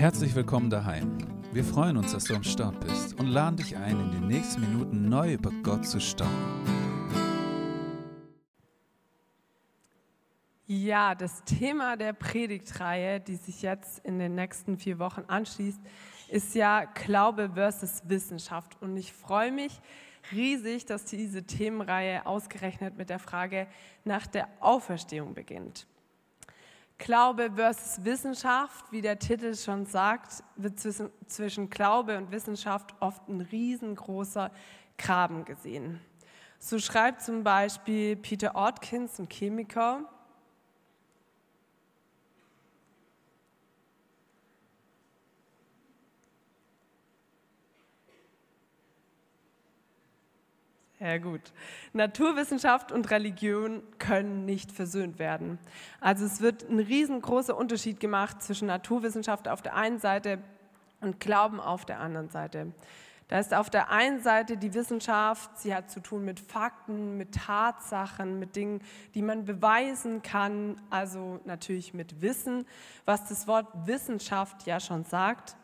Herzlich willkommen daheim. Wir freuen uns, dass du am Start bist und laden dich ein, in den nächsten Minuten neu über Gott zu staunen. Ja, das Thema der Predigtreihe, die sich jetzt in den nächsten vier Wochen anschließt, ist ja Glaube versus Wissenschaft. Und ich freue mich riesig, dass diese Themenreihe ausgerechnet mit der Frage nach der Auferstehung beginnt. Glaube versus Wissenschaft, wie der Titel schon sagt, wird zwischen, zwischen Glaube und Wissenschaft oft ein riesengroßer Graben gesehen. So schreibt zum Beispiel Peter Ortkins, ein Chemiker, Ja gut. Naturwissenschaft und Religion können nicht versöhnt werden. Also es wird ein riesengroßer Unterschied gemacht zwischen Naturwissenschaft auf der einen Seite und Glauben auf der anderen Seite. Da ist auf der einen Seite die Wissenschaft, sie hat zu tun mit Fakten, mit Tatsachen, mit Dingen, die man beweisen kann, also natürlich mit Wissen, was das Wort Wissenschaft ja schon sagt.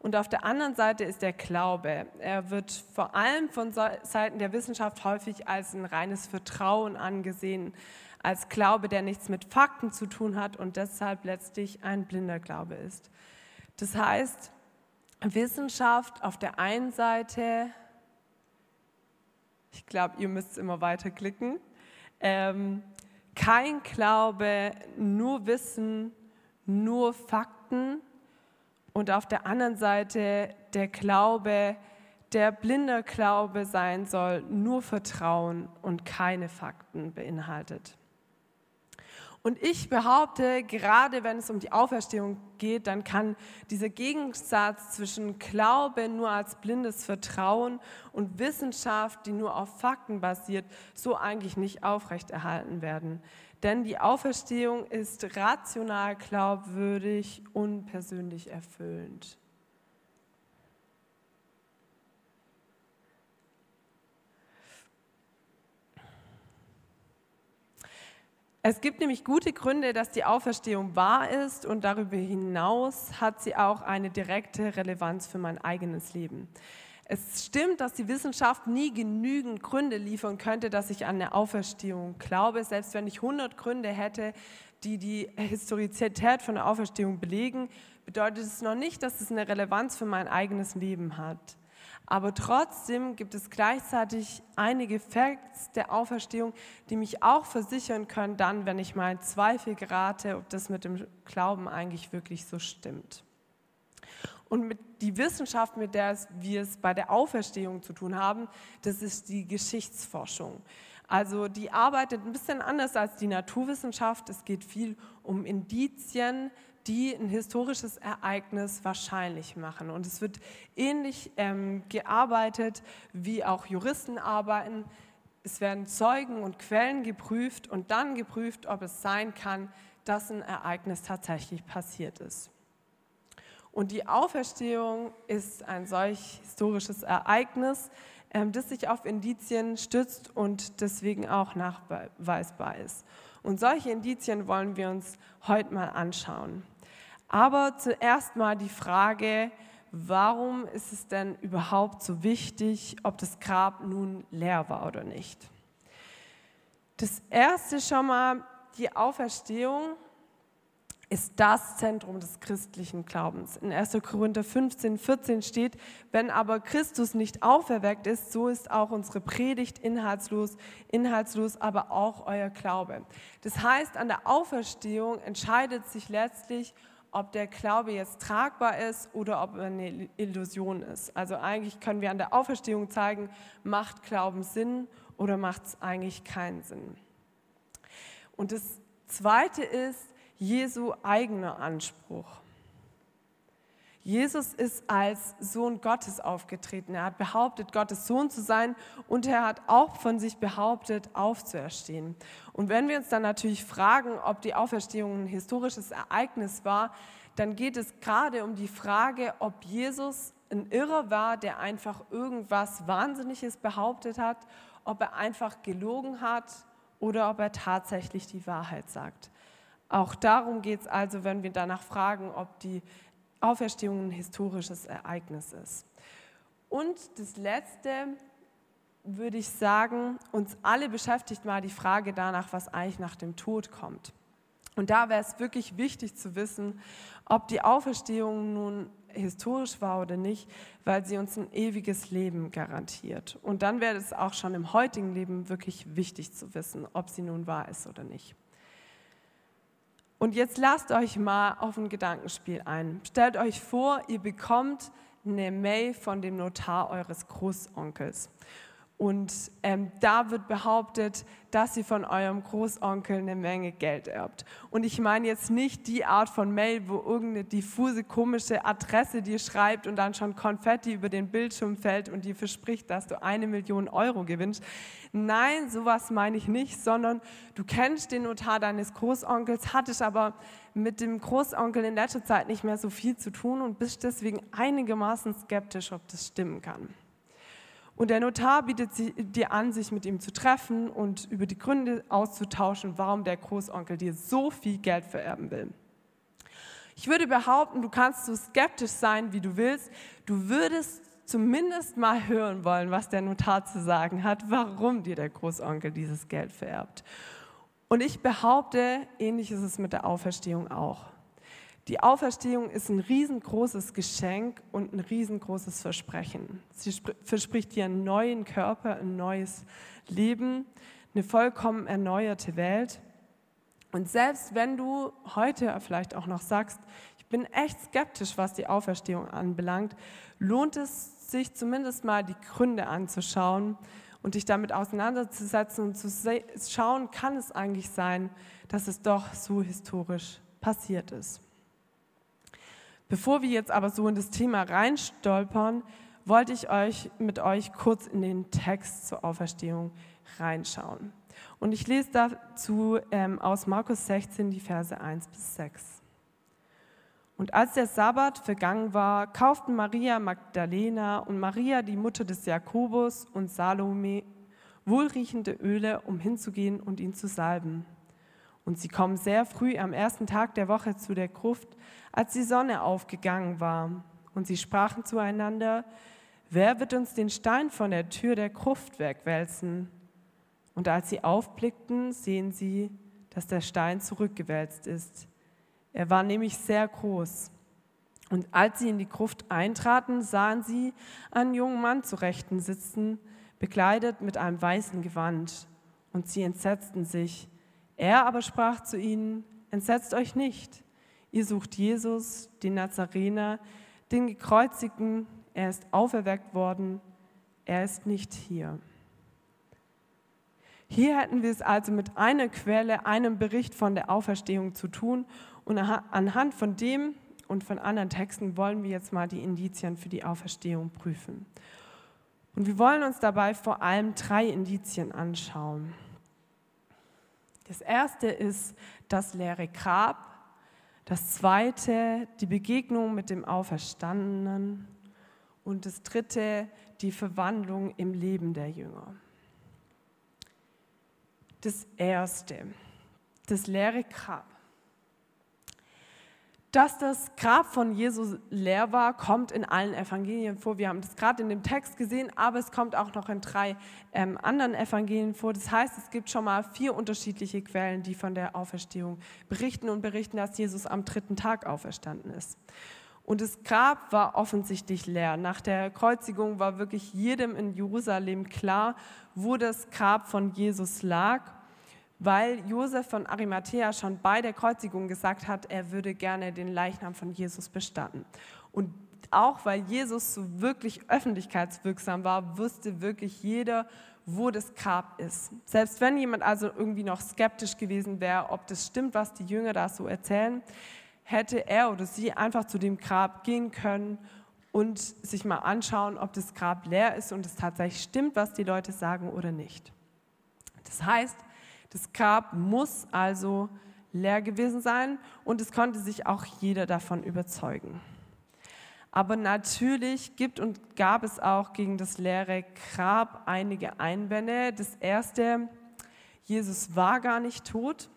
Und auf der anderen Seite ist der Glaube. Er wird vor allem von Seiten der Wissenschaft häufig als ein reines Vertrauen angesehen, als Glaube, der nichts mit Fakten zu tun hat und deshalb letztlich ein blinder Glaube ist. Das heißt, Wissenschaft auf der einen Seite, ich glaube, ihr müsst immer weiter klicken, ähm, kein Glaube, nur Wissen, nur Fakten und auf der anderen Seite der Glaube, der blinder Glaube sein soll, nur Vertrauen und keine Fakten beinhaltet. Und ich behaupte, gerade wenn es um die Auferstehung geht, dann kann dieser Gegensatz zwischen Glaube nur als blindes Vertrauen und Wissenschaft, die nur auf Fakten basiert, so eigentlich nicht aufrechterhalten werden. Denn die Auferstehung ist rational glaubwürdig und persönlich erfüllend. Es gibt nämlich gute Gründe, dass die Auferstehung wahr ist und darüber hinaus hat sie auch eine direkte Relevanz für mein eigenes Leben. Es stimmt, dass die Wissenschaft nie genügend Gründe liefern könnte, dass ich an eine Auferstehung glaube. Selbst wenn ich 100 Gründe hätte, die die Historizität von der Auferstehung belegen, bedeutet es noch nicht, dass es eine Relevanz für mein eigenes Leben hat. Aber trotzdem gibt es gleichzeitig einige Facts der Auferstehung, die mich auch versichern können, dann, wenn ich mal in Zweifel gerate, ob das mit dem Glauben eigentlich wirklich so stimmt. Und mit die Wissenschaft, mit der wir es bei der Auferstehung zu tun haben, das ist die Geschichtsforschung. Also die arbeitet ein bisschen anders als die Naturwissenschaft. Es geht viel um Indizien, die ein historisches Ereignis wahrscheinlich machen. Und es wird ähnlich ähm, gearbeitet, wie auch Juristen arbeiten. Es werden Zeugen und Quellen geprüft und dann geprüft, ob es sein kann, dass ein Ereignis tatsächlich passiert ist. Und die Auferstehung ist ein solch historisches Ereignis, ähm, das sich auf Indizien stützt und deswegen auch nachweisbar ist. Und solche Indizien wollen wir uns heute mal anschauen. Aber zuerst mal die Frage, warum ist es denn überhaupt so wichtig, ob das Grab nun leer war oder nicht? Das erste schon mal, die Auferstehung ist das Zentrum des christlichen Glaubens. In 1. Korinther 15, 14 steht, wenn aber Christus nicht auferweckt ist, so ist auch unsere Predigt inhaltslos, inhaltslos aber auch euer Glaube. Das heißt, an der Auferstehung entscheidet sich letztlich, ob der Glaube jetzt tragbar ist oder ob er eine Illusion ist. Also eigentlich können wir an der Auferstehung zeigen, macht Glauben Sinn oder macht es eigentlich keinen Sinn. Und das Zweite ist, Jesu eigener Anspruch. Jesus ist als Sohn Gottes aufgetreten. Er hat behauptet, Gottes Sohn zu sein und er hat auch von sich behauptet, aufzuerstehen. Und wenn wir uns dann natürlich fragen, ob die Auferstehung ein historisches Ereignis war, dann geht es gerade um die Frage, ob Jesus ein Irrer war, der einfach irgendwas Wahnsinniges behauptet hat, ob er einfach gelogen hat oder ob er tatsächlich die Wahrheit sagt. Auch darum geht es also, wenn wir danach fragen, ob die Auferstehung ein historisches Ereignis ist. Und das Letzte würde ich sagen, uns alle beschäftigt mal die Frage danach, was eigentlich nach dem Tod kommt. Und da wäre es wirklich wichtig zu wissen, ob die Auferstehung nun historisch war oder nicht, weil sie uns ein ewiges Leben garantiert. Und dann wäre es auch schon im heutigen Leben wirklich wichtig zu wissen, ob sie nun wahr ist oder nicht. Und jetzt lasst euch mal auf ein Gedankenspiel ein. Stellt euch vor, ihr bekommt eine Mail von dem Notar eures Großonkels. Und ähm, da wird behauptet, dass sie von eurem Großonkel eine Menge Geld erbt. Und ich meine jetzt nicht die Art von Mail, wo irgendeine diffuse, komische Adresse dir schreibt und dann schon Konfetti über den Bildschirm fällt und dir verspricht, dass du eine Million Euro gewinnst. Nein, sowas meine ich nicht, sondern du kennst den Notar deines Großonkels, hattest aber mit dem Großonkel in letzter Zeit nicht mehr so viel zu tun und bist deswegen einigermaßen skeptisch, ob das stimmen kann. Und der Notar bietet dir an, sich mit ihm zu treffen und über die Gründe auszutauschen, warum der Großonkel dir so viel Geld vererben will. Ich würde behaupten, du kannst so skeptisch sein, wie du willst. Du würdest zumindest mal hören wollen, was der Notar zu sagen hat, warum dir der Großonkel dieses Geld vererbt. Und ich behaupte, ähnlich ist es mit der Auferstehung auch. Die Auferstehung ist ein riesengroßes Geschenk und ein riesengroßes Versprechen. Sie verspricht dir einen neuen Körper, ein neues Leben, eine vollkommen erneuerte Welt. Und selbst wenn du heute vielleicht auch noch sagst, ich bin echt skeptisch, was die Auferstehung anbelangt, lohnt es sich zumindest mal die Gründe anzuschauen und dich damit auseinanderzusetzen und zu schauen, kann es eigentlich sein, dass es doch so historisch passiert ist. Bevor wir jetzt aber so in das Thema reinstolpern, wollte ich euch mit euch kurz in den Text zur Auferstehung reinschauen. Und ich lese dazu ähm, aus Markus 16 die Verse 1 bis 6. Und als der Sabbat vergangen war, kauften Maria Magdalena und Maria, die Mutter des Jakobus und Salome, wohlriechende Öle, um hinzugehen und ihn zu salben. Und sie kommen sehr früh am ersten Tag der Woche zu der Gruft, als die Sonne aufgegangen war. Und sie sprachen zueinander, wer wird uns den Stein von der Tür der Gruft wegwälzen? Und als sie aufblickten, sehen sie, dass der Stein zurückgewälzt ist. Er war nämlich sehr groß. Und als sie in die Gruft eintraten, sahen sie einen jungen Mann zu Rechten sitzen, bekleidet mit einem weißen Gewand. Und sie entsetzten sich. Er aber sprach zu ihnen, entsetzt euch nicht. Ihr sucht Jesus, den Nazarener, den Gekreuzigten. Er ist auferweckt worden. Er ist nicht hier. Hier hätten wir es also mit einer Quelle, einem Bericht von der Auferstehung zu tun. Und anhand von dem und von anderen Texten wollen wir jetzt mal die Indizien für die Auferstehung prüfen. Und wir wollen uns dabei vor allem drei Indizien anschauen. Das erste ist das leere Grab. Das zweite, die Begegnung mit dem Auferstandenen. Und das dritte, die Verwandlung im Leben der Jünger. Das erste, das leere Grab. Dass das Grab von Jesus leer war, kommt in allen Evangelien vor. Wir haben das gerade in dem Text gesehen, aber es kommt auch noch in drei ähm, anderen Evangelien vor. Das heißt, es gibt schon mal vier unterschiedliche Quellen, die von der Auferstehung berichten und berichten, dass Jesus am dritten Tag auferstanden ist. Und das Grab war offensichtlich leer. Nach der Kreuzigung war wirklich jedem in Jerusalem klar, wo das Grab von Jesus lag weil Josef von Arimathea schon bei der Kreuzigung gesagt hat, er würde gerne den Leichnam von Jesus bestatten. Und auch weil Jesus so wirklich öffentlichkeitswirksam war, wusste wirklich jeder, wo das Grab ist. Selbst wenn jemand also irgendwie noch skeptisch gewesen wäre, ob das stimmt, was die Jünger da so erzählen, hätte er oder sie einfach zu dem Grab gehen können und sich mal anschauen, ob das Grab leer ist und es tatsächlich stimmt, was die Leute sagen oder nicht. Das heißt, das Grab muss also leer gewesen sein und es konnte sich auch jeder davon überzeugen. Aber natürlich gibt und gab es auch gegen das leere Grab einige Einwände. Das erste, Jesus war gar nicht tot.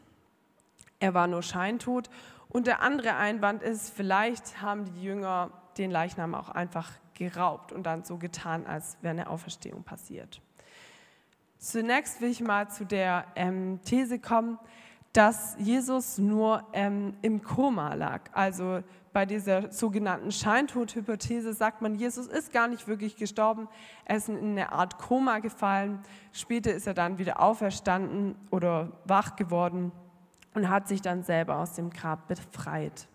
er war nur scheintot. Und der andere Einwand ist, vielleicht haben die Jünger den Leichnam auch einfach geraubt und dann so getan, als wäre eine Auferstehung passiert. Zunächst will ich mal zu der ähm, These kommen, dass Jesus nur ähm, im Koma lag. Also bei dieser sogenannten Scheintodhypothese sagt man, Jesus ist gar nicht wirklich gestorben, er ist in eine Art Koma gefallen. Später ist er dann wieder auferstanden oder wach geworden und hat sich dann selber aus dem Grab befreit.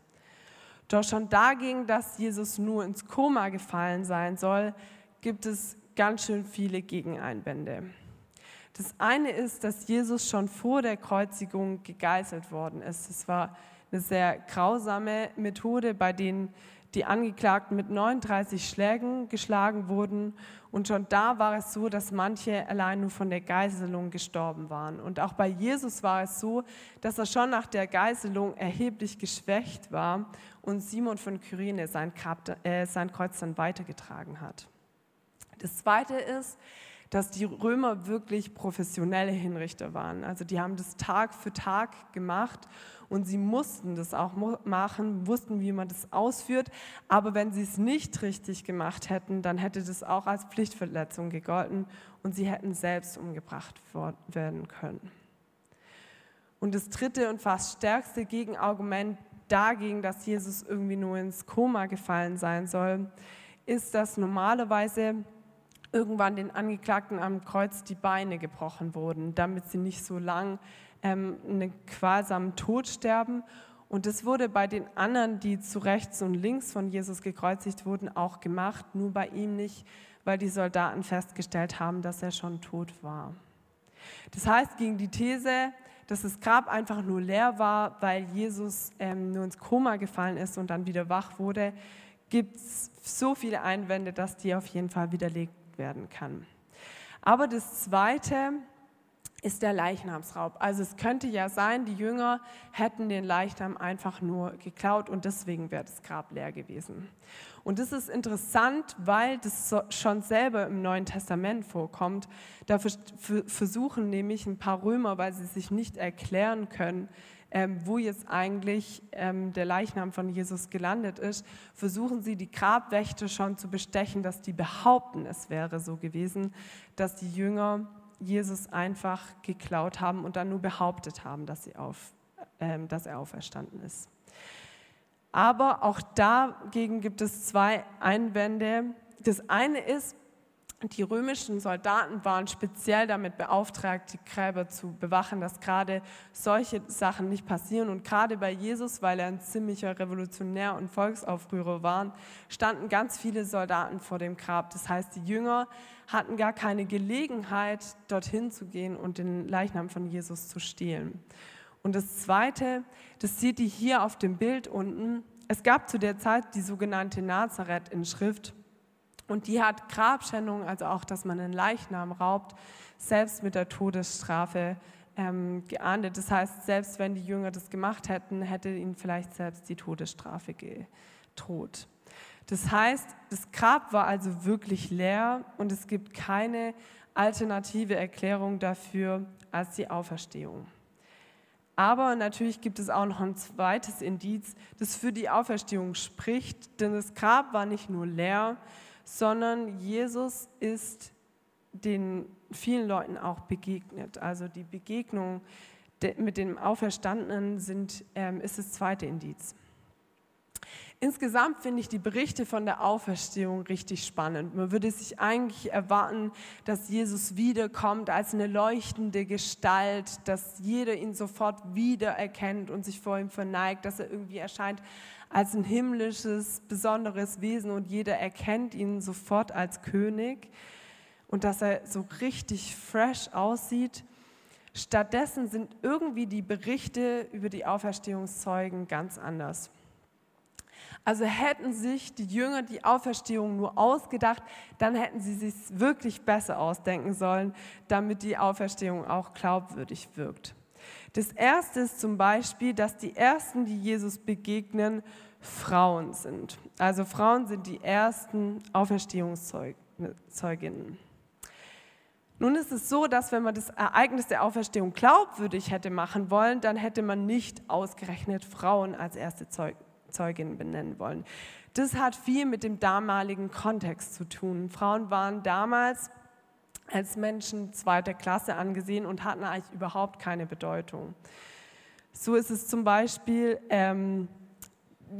Doch schon dagegen, dass Jesus nur ins Koma gefallen sein soll, gibt es ganz schön viele Gegeneinwände. Das eine ist, dass Jesus schon vor der Kreuzigung gegeißelt worden ist. Es war eine sehr grausame Methode, bei denen die Angeklagten mit 39 Schlägen geschlagen wurden. Und schon da war es so, dass manche allein nur von der Geißelung gestorben waren. Und auch bei Jesus war es so, dass er schon nach der Geißelung erheblich geschwächt war und Simon von Kyrene sein, äh, sein Kreuz dann weitergetragen hat. Das Zweite ist, dass die Römer wirklich professionelle Hinrichter waren. Also die haben das Tag für Tag gemacht und sie mussten das auch machen, wussten, wie man das ausführt. Aber wenn sie es nicht richtig gemacht hätten, dann hätte das auch als Pflichtverletzung gegolten und sie hätten selbst umgebracht werden können. Und das dritte und fast stärkste Gegenargument dagegen, dass Jesus irgendwie nur ins Koma gefallen sein soll, ist, dass normalerweise irgendwann den Angeklagten am Kreuz die Beine gebrochen wurden, damit sie nicht so lang ähm, einen qualsamen Tod sterben. Und das wurde bei den anderen, die zu rechts und links von Jesus gekreuzigt wurden, auch gemacht, nur bei ihm nicht, weil die Soldaten festgestellt haben, dass er schon tot war. Das heißt, gegen die These, dass das Grab einfach nur leer war, weil Jesus ähm, nur ins Koma gefallen ist und dann wieder wach wurde, gibt es so viele Einwände, dass die auf jeden Fall widerlegt werden kann. Aber das Zweite ist der Leichnamsraub. Also es könnte ja sein, die Jünger hätten den Leichnam einfach nur geklaut und deswegen wäre das Grab leer gewesen. Und das ist interessant, weil das schon selber im Neuen Testament vorkommt. Da versuchen nämlich ein paar Römer, weil sie sich nicht erklären können, ähm, wo jetzt eigentlich ähm, der Leichnam von Jesus gelandet ist, versuchen sie die Grabwächter schon zu bestechen, dass die behaupten, es wäre so gewesen, dass die Jünger Jesus einfach geklaut haben und dann nur behauptet haben, dass, sie auf, äh, dass er auferstanden ist. Aber auch dagegen gibt es zwei Einwände. Das eine ist, die römischen Soldaten waren speziell damit beauftragt, die Gräber zu bewachen, dass gerade solche Sachen nicht passieren. Und gerade bei Jesus, weil er ein ziemlicher Revolutionär und Volksaufrührer war, standen ganz viele Soldaten vor dem Grab. Das heißt, die Jünger hatten gar keine Gelegenheit, dorthin zu gehen und den Leichnam von Jesus zu stehlen. Und das Zweite, das seht ihr hier auf dem Bild unten. Es gab zu der Zeit die sogenannte Nazareth-Inschrift. Und die hat Grabschändung, also auch, dass man einen Leichnam raubt, selbst mit der Todesstrafe ähm, geahndet. Das heißt, selbst wenn die Jünger das gemacht hätten, hätte ihnen vielleicht selbst die Todesstrafe gedroht. Das heißt, das Grab war also wirklich leer und es gibt keine alternative Erklärung dafür als die Auferstehung. Aber natürlich gibt es auch noch ein zweites Indiz, das für die Auferstehung spricht, denn das Grab war nicht nur leer, sondern Jesus ist den vielen Leuten auch begegnet. Also die Begegnung mit dem Auferstandenen sind, ähm, ist das zweite Indiz. Insgesamt finde ich die Berichte von der Auferstehung richtig spannend. Man würde sich eigentlich erwarten, dass Jesus wiederkommt als eine leuchtende Gestalt, dass jeder ihn sofort wiedererkennt und sich vor ihm verneigt, dass er irgendwie erscheint als ein himmlisches, besonderes Wesen und jeder erkennt ihn sofort als König und dass er so richtig fresh aussieht. Stattdessen sind irgendwie die Berichte über die Auferstehungszeugen ganz anders. Also hätten sich die Jünger die Auferstehung nur ausgedacht, dann hätten sie sich wirklich besser ausdenken sollen, damit die Auferstehung auch glaubwürdig wirkt. Das erste ist zum Beispiel, dass die ersten, die Jesus begegnen, Frauen sind. Also Frauen sind die ersten Auferstehungszeuginnen. Nun ist es so, dass wenn man das Ereignis der Auferstehung glaubwürdig hätte machen wollen, dann hätte man nicht ausgerechnet Frauen als erste Zeug Zeugin benennen wollen. Das hat viel mit dem damaligen Kontext zu tun. Frauen waren damals als Menschen zweiter Klasse angesehen und hatten eigentlich überhaupt keine Bedeutung. So ist es zum Beispiel, ähm,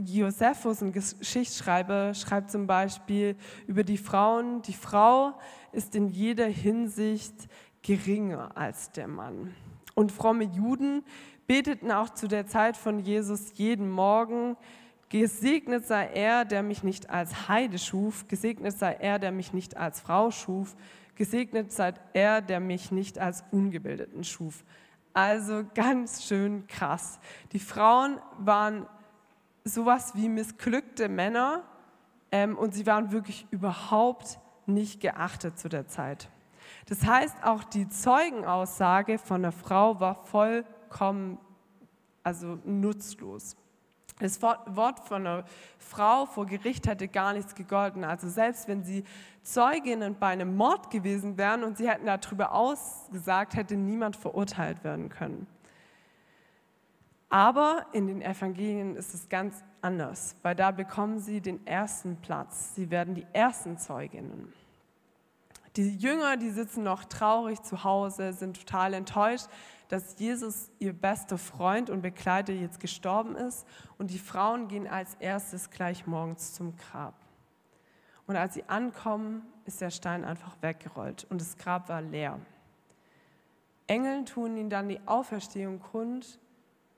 Josephus, ein Geschichtsschreiber, schreibt zum Beispiel über die Frauen, die Frau ist in jeder Hinsicht geringer als der Mann. Und fromme Juden beteten auch zu der Zeit von Jesus jeden Morgen, gesegnet sei er, der mich nicht als Heide schuf, gesegnet sei er, der mich nicht als Frau schuf, gesegnet sei er, der mich nicht als Ungebildeten schuf. Also ganz schön krass. Die Frauen waren sowas wie missglückte Männer ähm, und sie waren wirklich überhaupt nicht geachtet zu der Zeit. Das heißt, auch die Zeugenaussage von der Frau war vollkommen also nutzlos. Das Wort von einer Frau vor Gericht hätte gar nichts gegolten. Also selbst wenn sie Zeuginnen bei einem Mord gewesen wären und sie hätten darüber ausgesagt, hätte niemand verurteilt werden können. Aber in den Evangelien ist es ganz anders, weil da bekommen sie den ersten Platz. Sie werden die ersten Zeuginnen. Die Jünger, die sitzen noch traurig zu Hause, sind total enttäuscht, dass Jesus, ihr bester Freund und Begleiter, jetzt gestorben ist. Und die Frauen gehen als erstes gleich morgens zum Grab. Und als sie ankommen, ist der Stein einfach weggerollt und das Grab war leer. Engeln tun ihnen dann die Auferstehung kund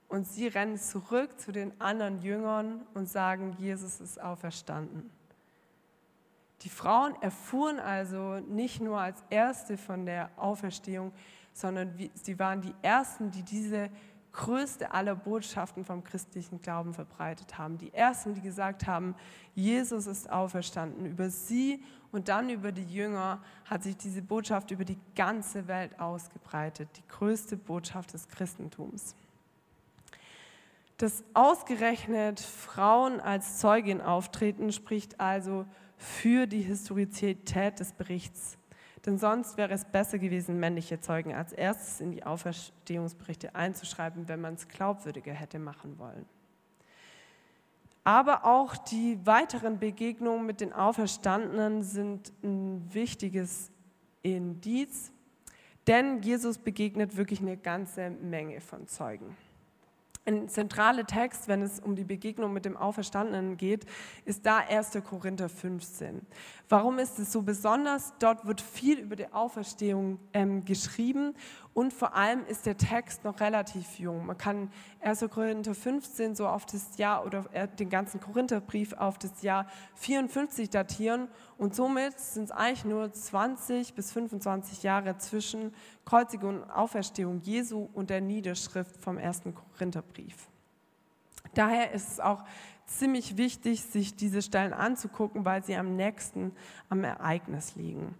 und sie rennen zurück zu den anderen Jüngern und sagen, Jesus ist auferstanden. Die Frauen erfuhren also nicht nur als Erste von der Auferstehung, sondern sie waren die Ersten, die diese größte aller Botschaften vom christlichen Glauben verbreitet haben. Die Ersten, die gesagt haben, Jesus ist auferstanden. Über sie und dann über die Jünger hat sich diese Botschaft über die ganze Welt ausgebreitet. Die größte Botschaft des Christentums. Dass ausgerechnet Frauen als Zeugin auftreten, spricht also für die Historizität des Berichts. Denn sonst wäre es besser gewesen, männliche Zeugen als erstes in die Auferstehungsberichte einzuschreiben, wenn man es glaubwürdiger hätte machen wollen. Aber auch die weiteren Begegnungen mit den Auferstandenen sind ein wichtiges Indiz, denn Jesus begegnet wirklich eine ganze Menge von Zeugen. Ein zentraler Text, wenn es um die Begegnung mit dem Auferstandenen geht, ist da 1. Korinther 15. Warum ist es so besonders? Dort wird viel über die Auferstehung ähm, geschrieben und vor allem ist der Text noch relativ jung. Man kann 1. Korinther 15 so auf das Jahr oder äh, den ganzen Korintherbrief auf das Jahr 54 datieren und somit sind es eigentlich nur 20 bis 25 Jahre zwischen Kreuzigung und Auferstehung Jesu und der Niederschrift vom 1. Korintherbrief. Daher ist es auch ziemlich wichtig, sich diese Stellen anzugucken, weil sie am nächsten am Ereignis liegen.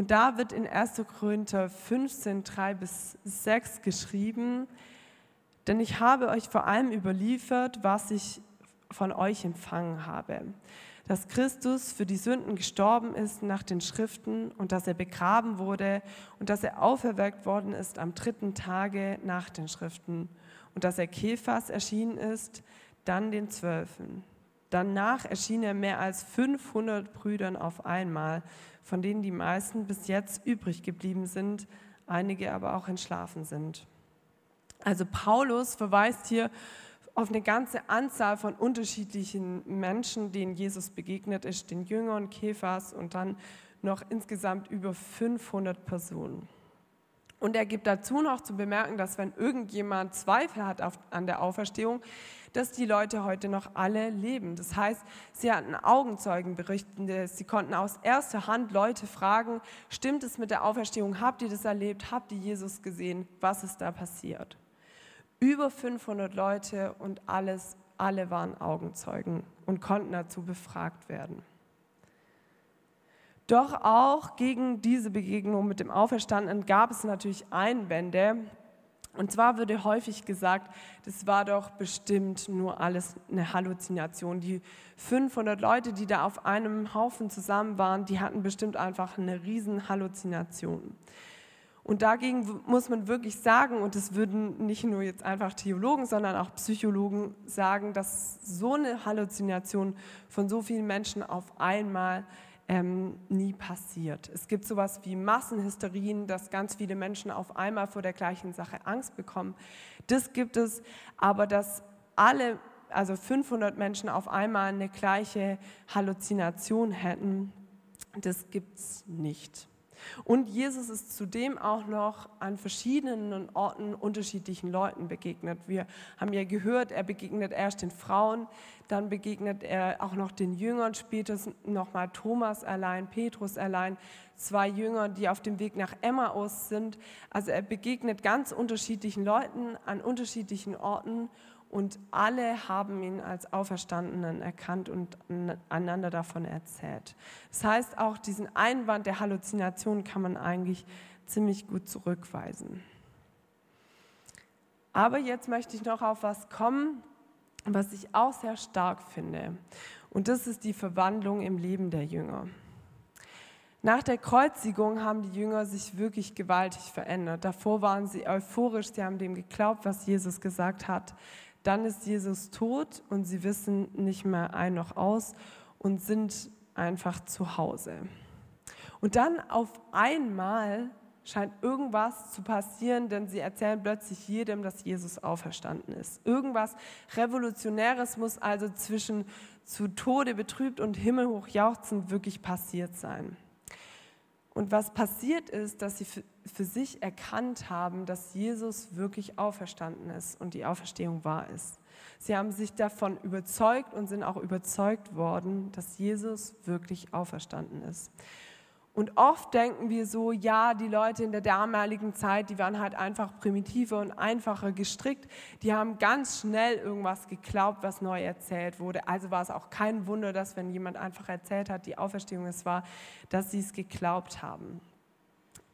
Und da wird in 1. Korinther 15, 3 bis 6 geschrieben, denn ich habe euch vor allem überliefert, was ich von euch empfangen habe, dass Christus für die Sünden gestorben ist nach den Schriften und dass er begraben wurde und dass er auferweckt worden ist am dritten Tage nach den Schriften und dass er Kephas erschienen ist, dann den Zwölfen. Danach erschien er mehr als 500 Brüdern auf einmal, von denen die meisten bis jetzt übrig geblieben sind, einige aber auch entschlafen sind. Also Paulus verweist hier auf eine ganze Anzahl von unterschiedlichen Menschen, denen Jesus begegnet ist, den Jüngern, Kephas und dann noch insgesamt über 500 Personen. Und er gibt dazu noch zu bemerken, dass wenn irgendjemand Zweifel hat auf, an der Auferstehung, dass die Leute heute noch alle leben. Das heißt, sie hatten Augenzeugenberichte, sie konnten aus erster Hand Leute fragen, stimmt es mit der Auferstehung? Habt ihr das erlebt? Habt ihr Jesus gesehen? Was ist da passiert? Über 500 Leute und alles, alle waren Augenzeugen und konnten dazu befragt werden. Doch auch gegen diese Begegnung mit dem Auferstandenen gab es natürlich Einwände. Und zwar würde häufig gesagt, das war doch bestimmt nur alles eine Halluzination. Die 500 Leute, die da auf einem Haufen zusammen waren, die hatten bestimmt einfach eine riesen Halluzination. Und dagegen muss man wirklich sagen, und das würden nicht nur jetzt einfach Theologen, sondern auch Psychologen sagen, dass so eine Halluzination von so vielen Menschen auf einmal ähm, nie passiert. Es gibt sowas wie Massenhysterien, dass ganz viele Menschen auf einmal vor der gleichen Sache Angst bekommen. Das gibt es, aber dass alle, also 500 Menschen auf einmal eine gleiche Halluzination hätten, das gibt es nicht. Und Jesus ist zudem auch noch an verschiedenen Orten unterschiedlichen Leuten begegnet. Wir haben ja gehört, er begegnet erst den Frauen, dann begegnet er auch noch den Jüngern, später nochmal Thomas allein, Petrus allein, zwei Jünger, die auf dem Weg nach Emmaus sind. Also er begegnet ganz unterschiedlichen Leuten an unterschiedlichen Orten und alle haben ihn als Auferstandenen erkannt und einander davon erzählt. Das heißt, auch diesen Einwand der Halluzination kann man eigentlich ziemlich gut zurückweisen. Aber jetzt möchte ich noch auf was kommen, was ich auch sehr stark finde. Und das ist die Verwandlung im Leben der Jünger. Nach der Kreuzigung haben die Jünger sich wirklich gewaltig verändert. Davor waren sie euphorisch, sie haben dem geglaubt, was Jesus gesagt hat. Dann ist Jesus tot und sie wissen nicht mehr ein noch aus und sind einfach zu Hause. Und dann auf einmal scheint irgendwas zu passieren, denn sie erzählen plötzlich jedem, dass Jesus auferstanden ist. Irgendwas Revolutionäres muss also zwischen zu Tode betrübt und himmelhoch jauchzend wirklich passiert sein. Und was passiert ist, dass sie für, sich erkannt haben, dass Jesus wirklich auferstanden ist und die Auferstehung wahr ist. Sie haben sich davon überzeugt und sind auch überzeugt worden, dass Jesus wirklich auferstanden ist. Und oft denken wir so, ja, die Leute in der damaligen Zeit, die waren halt einfach primitiver und einfacher gestrickt. Die haben ganz schnell irgendwas geglaubt, was neu erzählt wurde. Also war es auch kein Wunder, dass wenn jemand einfach erzählt hat, die Auferstehung es war, dass sie es geglaubt haben.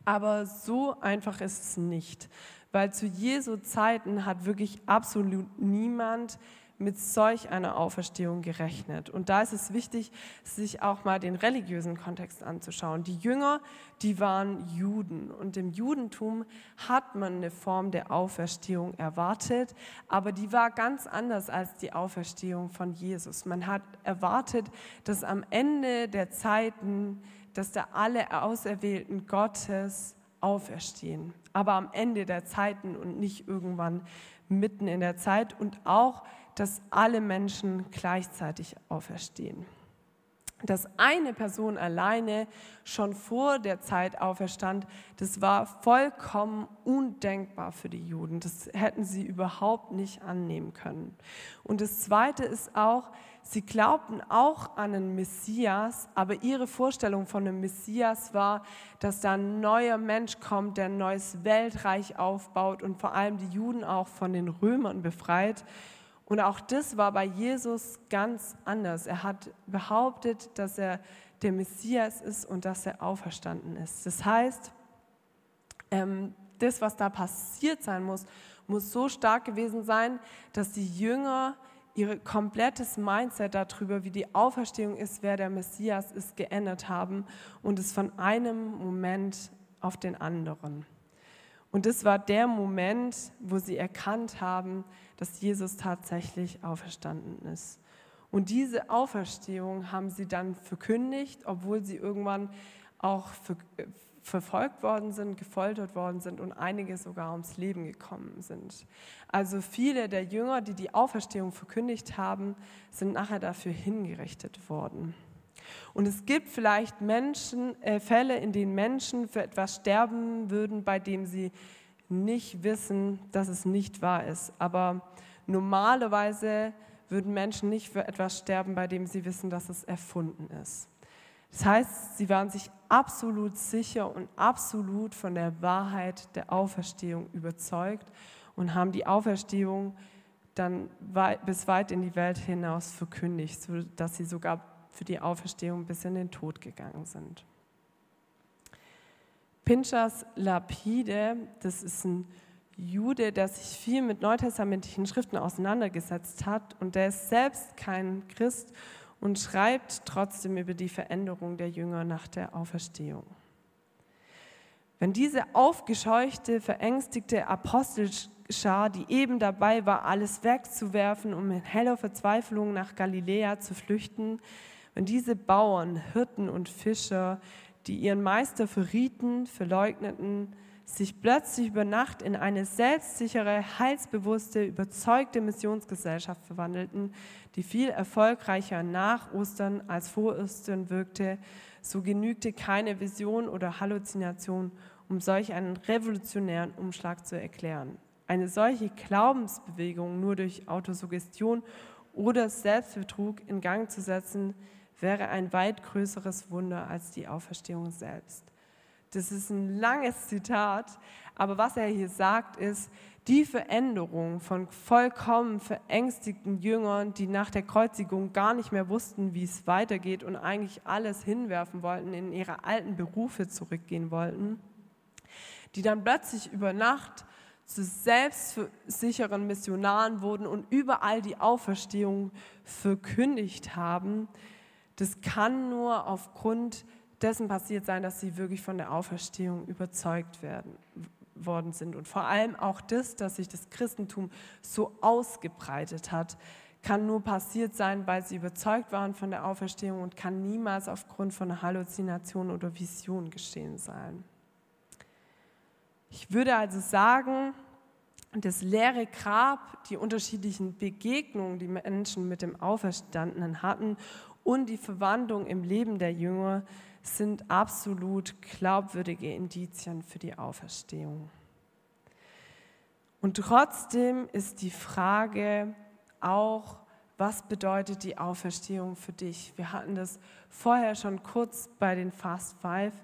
Aber so einfach ist es nicht, weil zu Jesu Zeiten hat wirklich absolut niemand mit solch einer Auferstehung gerechnet. Und da ist es wichtig, sich auch mal den religiösen Kontext anzuschauen. Die Jünger, die waren Juden und im Judentum hat man eine Form der Auferstehung erwartet, aber die war ganz anders als die Auferstehung von Jesus. Man hat erwartet, dass am Ende der Zeiten, dass da alle Auserwählten Gottes auferstehen, aber am Ende der Zeiten und nicht irgendwann mitten in der Zeit und auch dass alle Menschen gleichzeitig auferstehen. Dass eine Person alleine schon vor der Zeit auferstand, das war vollkommen undenkbar für die Juden. Das hätten sie überhaupt nicht annehmen können. Und das Zweite ist auch, sie glaubten auch an einen Messias, aber ihre Vorstellung von einem Messias war, dass da ein neuer Mensch kommt, der ein neues Weltreich aufbaut und vor allem die Juden auch von den Römern befreit. Und auch das war bei Jesus ganz anders. Er hat behauptet, dass er der Messias ist und dass er auferstanden ist. Das heißt, ähm, das, was da passiert sein muss, muss so stark gewesen sein, dass die Jünger ihr komplettes Mindset darüber, wie die Auferstehung ist, wer der Messias ist, geändert haben und es von einem Moment auf den anderen. Und das war der Moment, wo sie erkannt haben, dass Jesus tatsächlich auferstanden ist. Und diese Auferstehung haben sie dann verkündigt, obwohl sie irgendwann auch für, verfolgt worden sind, gefoltert worden sind und einige sogar ums Leben gekommen sind. Also viele der Jünger, die die Auferstehung verkündigt haben, sind nachher dafür hingerichtet worden. Und es gibt vielleicht Menschen, äh, Fälle, in denen Menschen für etwas sterben würden, bei dem sie nicht wissen, dass es nicht wahr ist. Aber normalerweise würden Menschen nicht für etwas sterben, bei dem sie wissen, dass es erfunden ist. Das heißt, sie waren sich absolut sicher und absolut von der Wahrheit der Auferstehung überzeugt und haben die Auferstehung dann bis weit in die Welt hinaus verkündigt, sodass sie sogar für die Auferstehung bis in den Tod gegangen sind. Pinchas Lapide, das ist ein Jude, der sich viel mit neutestamentlichen Schriften auseinandergesetzt hat und der ist selbst kein Christ und schreibt trotzdem über die Veränderung der Jünger nach der Auferstehung. Wenn diese aufgescheuchte, verängstigte Apostelschar, die eben dabei war, alles wegzuwerfen, um in heller Verzweiflung nach Galiläa zu flüchten, wenn diese Bauern, Hirten und Fischer, die ihren Meister verrieten, verleugneten, sich plötzlich über Nacht in eine selbstsichere, heilsbewusste, überzeugte Missionsgesellschaft verwandelten, die viel erfolgreicher nach Ostern als vor Ostern wirkte, so genügte keine Vision oder Halluzination, um solch einen revolutionären Umschlag zu erklären. Eine solche Glaubensbewegung nur durch Autosuggestion oder Selbstbetrug in Gang zu setzen, wäre ein weit größeres Wunder als die Auferstehung selbst. Das ist ein langes Zitat, aber was er hier sagt, ist, die Veränderung von vollkommen verängstigten Jüngern, die nach der Kreuzigung gar nicht mehr wussten, wie es weitergeht und eigentlich alles hinwerfen wollten, in ihre alten Berufe zurückgehen wollten, die dann plötzlich über Nacht zu selbstsicheren Missionaren wurden und überall die Auferstehung verkündigt haben, das kann nur aufgrund dessen passiert sein, dass sie wirklich von der Auferstehung überzeugt werden, worden sind. Und vor allem auch das, dass sich das Christentum so ausgebreitet hat, kann nur passiert sein, weil sie überzeugt waren von der Auferstehung und kann niemals aufgrund von einer Halluzination oder Vision geschehen sein. Ich würde also sagen, das leere Grab, die unterschiedlichen Begegnungen, die Menschen mit dem Auferstandenen hatten und die Verwandlung im Leben der Jünger sind absolut glaubwürdige Indizien für die Auferstehung. Und trotzdem ist die Frage auch, was bedeutet die Auferstehung für dich? Wir hatten das vorher schon kurz bei den Fast Five.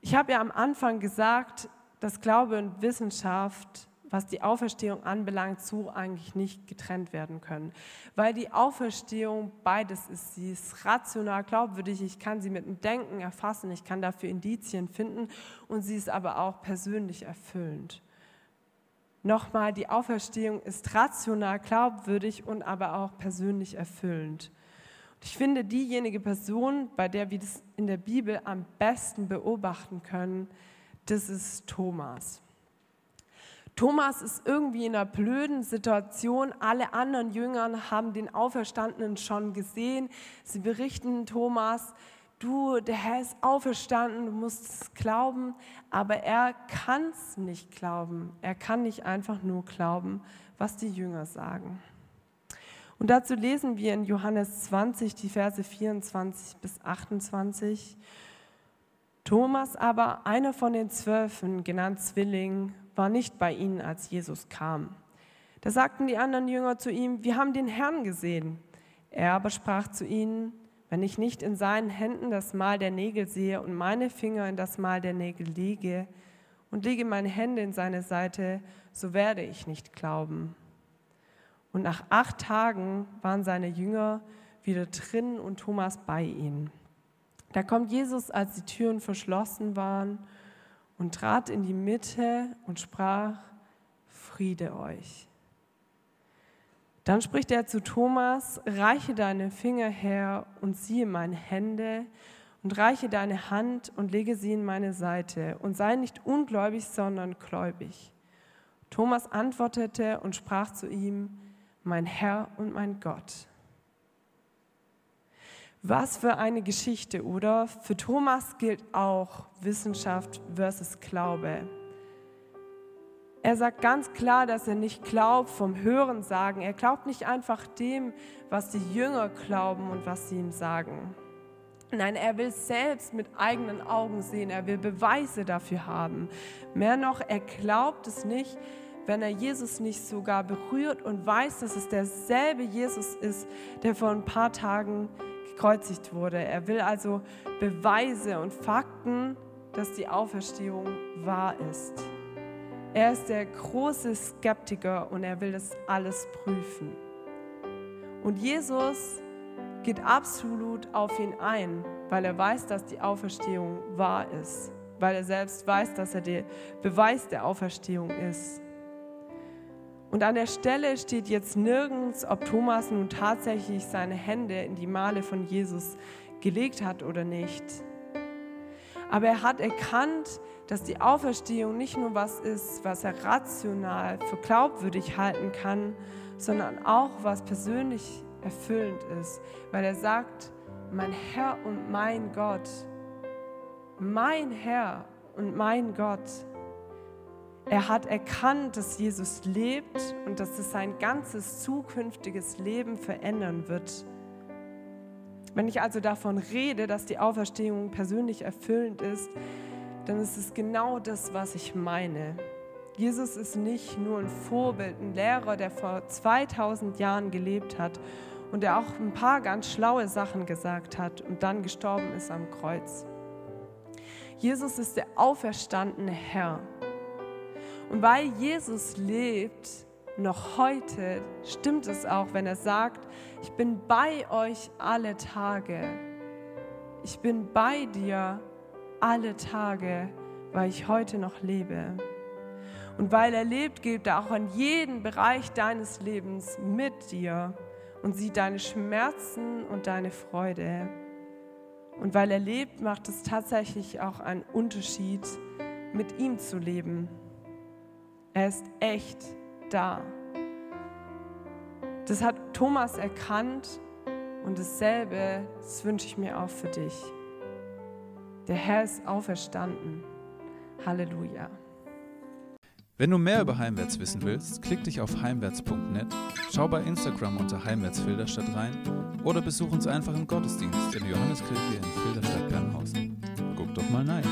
Ich habe ja am Anfang gesagt, dass Glaube und Wissenschaft was die Auferstehung anbelangt, so eigentlich nicht getrennt werden können. Weil die Auferstehung beides ist. Sie ist rational glaubwürdig, ich kann sie mit dem Denken erfassen, ich kann dafür Indizien finden und sie ist aber auch persönlich erfüllend. Nochmal, die Auferstehung ist rational glaubwürdig und aber auch persönlich erfüllend. Und ich finde, diejenige Person, bei der wir das in der Bibel am besten beobachten können, das ist Thomas. Thomas ist irgendwie in einer blöden Situation. Alle anderen Jüngern haben den Auferstandenen schon gesehen. Sie berichten Thomas, du, der Herr ist auferstanden, du musst es glauben. Aber er kann es nicht glauben. Er kann nicht einfach nur glauben, was die Jünger sagen. Und dazu lesen wir in Johannes 20 die Verse 24 bis 28. Thomas aber, einer von den Zwölfen, genannt Zwilling, war nicht bei ihnen, als Jesus kam. Da sagten die anderen Jünger zu ihm, wir haben den Herrn gesehen. Er aber sprach zu ihnen, wenn ich nicht in seinen Händen das Mal der Nägel sehe und meine Finger in das Mal der Nägel lege und lege meine Hände in seine Seite, so werde ich nicht glauben. Und nach acht Tagen waren seine Jünger wieder drin und Thomas bei ihnen. Da kommt Jesus, als die Türen verschlossen waren und trat in die Mitte und sprach, Friede euch. Dann spricht er zu Thomas, reiche deine Finger her und siehe meine Hände und reiche deine Hand und lege sie in meine Seite und sei nicht ungläubig, sondern gläubig. Thomas antwortete und sprach zu ihm, mein Herr und mein Gott. Was für eine Geschichte, oder? Für Thomas gilt auch Wissenschaft versus Glaube. Er sagt ganz klar, dass er nicht glaubt vom Hören sagen. Er glaubt nicht einfach dem, was die Jünger glauben und was sie ihm sagen. Nein, er will selbst mit eigenen Augen sehen. Er will Beweise dafür haben. Mehr noch, er glaubt es nicht, wenn er Jesus nicht sogar berührt und weiß, dass es derselbe Jesus ist, der vor ein paar Tagen gekreuzigt wurde. Er will also Beweise und Fakten, dass die Auferstehung wahr ist. Er ist der große Skeptiker und er will das alles prüfen. Und Jesus geht absolut auf ihn ein, weil er weiß, dass die Auferstehung wahr ist, weil er selbst weiß, dass er der Beweis der Auferstehung ist. Und an der Stelle steht jetzt nirgends, ob Thomas nun tatsächlich seine Hände in die Male von Jesus gelegt hat oder nicht. Aber er hat erkannt, dass die Auferstehung nicht nur was ist, was er rational für glaubwürdig halten kann, sondern auch was persönlich erfüllend ist, weil er sagt, mein Herr und mein Gott, mein Herr und mein Gott. Er hat erkannt, dass Jesus lebt und dass es sein ganzes zukünftiges Leben verändern wird. Wenn ich also davon rede, dass die Auferstehung persönlich erfüllend ist, dann ist es genau das, was ich meine. Jesus ist nicht nur ein Vorbild, ein Lehrer, der vor 2000 Jahren gelebt hat und der auch ein paar ganz schlaue Sachen gesagt hat und dann gestorben ist am Kreuz. Jesus ist der auferstandene Herr. Und weil Jesus lebt, noch heute, stimmt es auch, wenn er sagt, ich bin bei euch alle Tage. Ich bin bei dir alle Tage, weil ich heute noch lebe. Und weil er lebt, geht er auch an jeden Bereich deines Lebens mit dir und sieht deine Schmerzen und deine Freude. Und weil er lebt, macht es tatsächlich auch einen Unterschied, mit ihm zu leben. Er ist echt da. Das hat Thomas erkannt und dasselbe, das wünsche ich mir auch für dich. Der Herr ist auferstanden. Halleluja. Wenn du mehr über Heimwärts wissen willst, klick dich auf heimwärts.net, schau bei Instagram unter Heimwärts Filderstadt rein oder besuch uns einfach im Gottesdienst in Johanneskirche in Filderstadt-Bernhausen. Guck doch mal rein.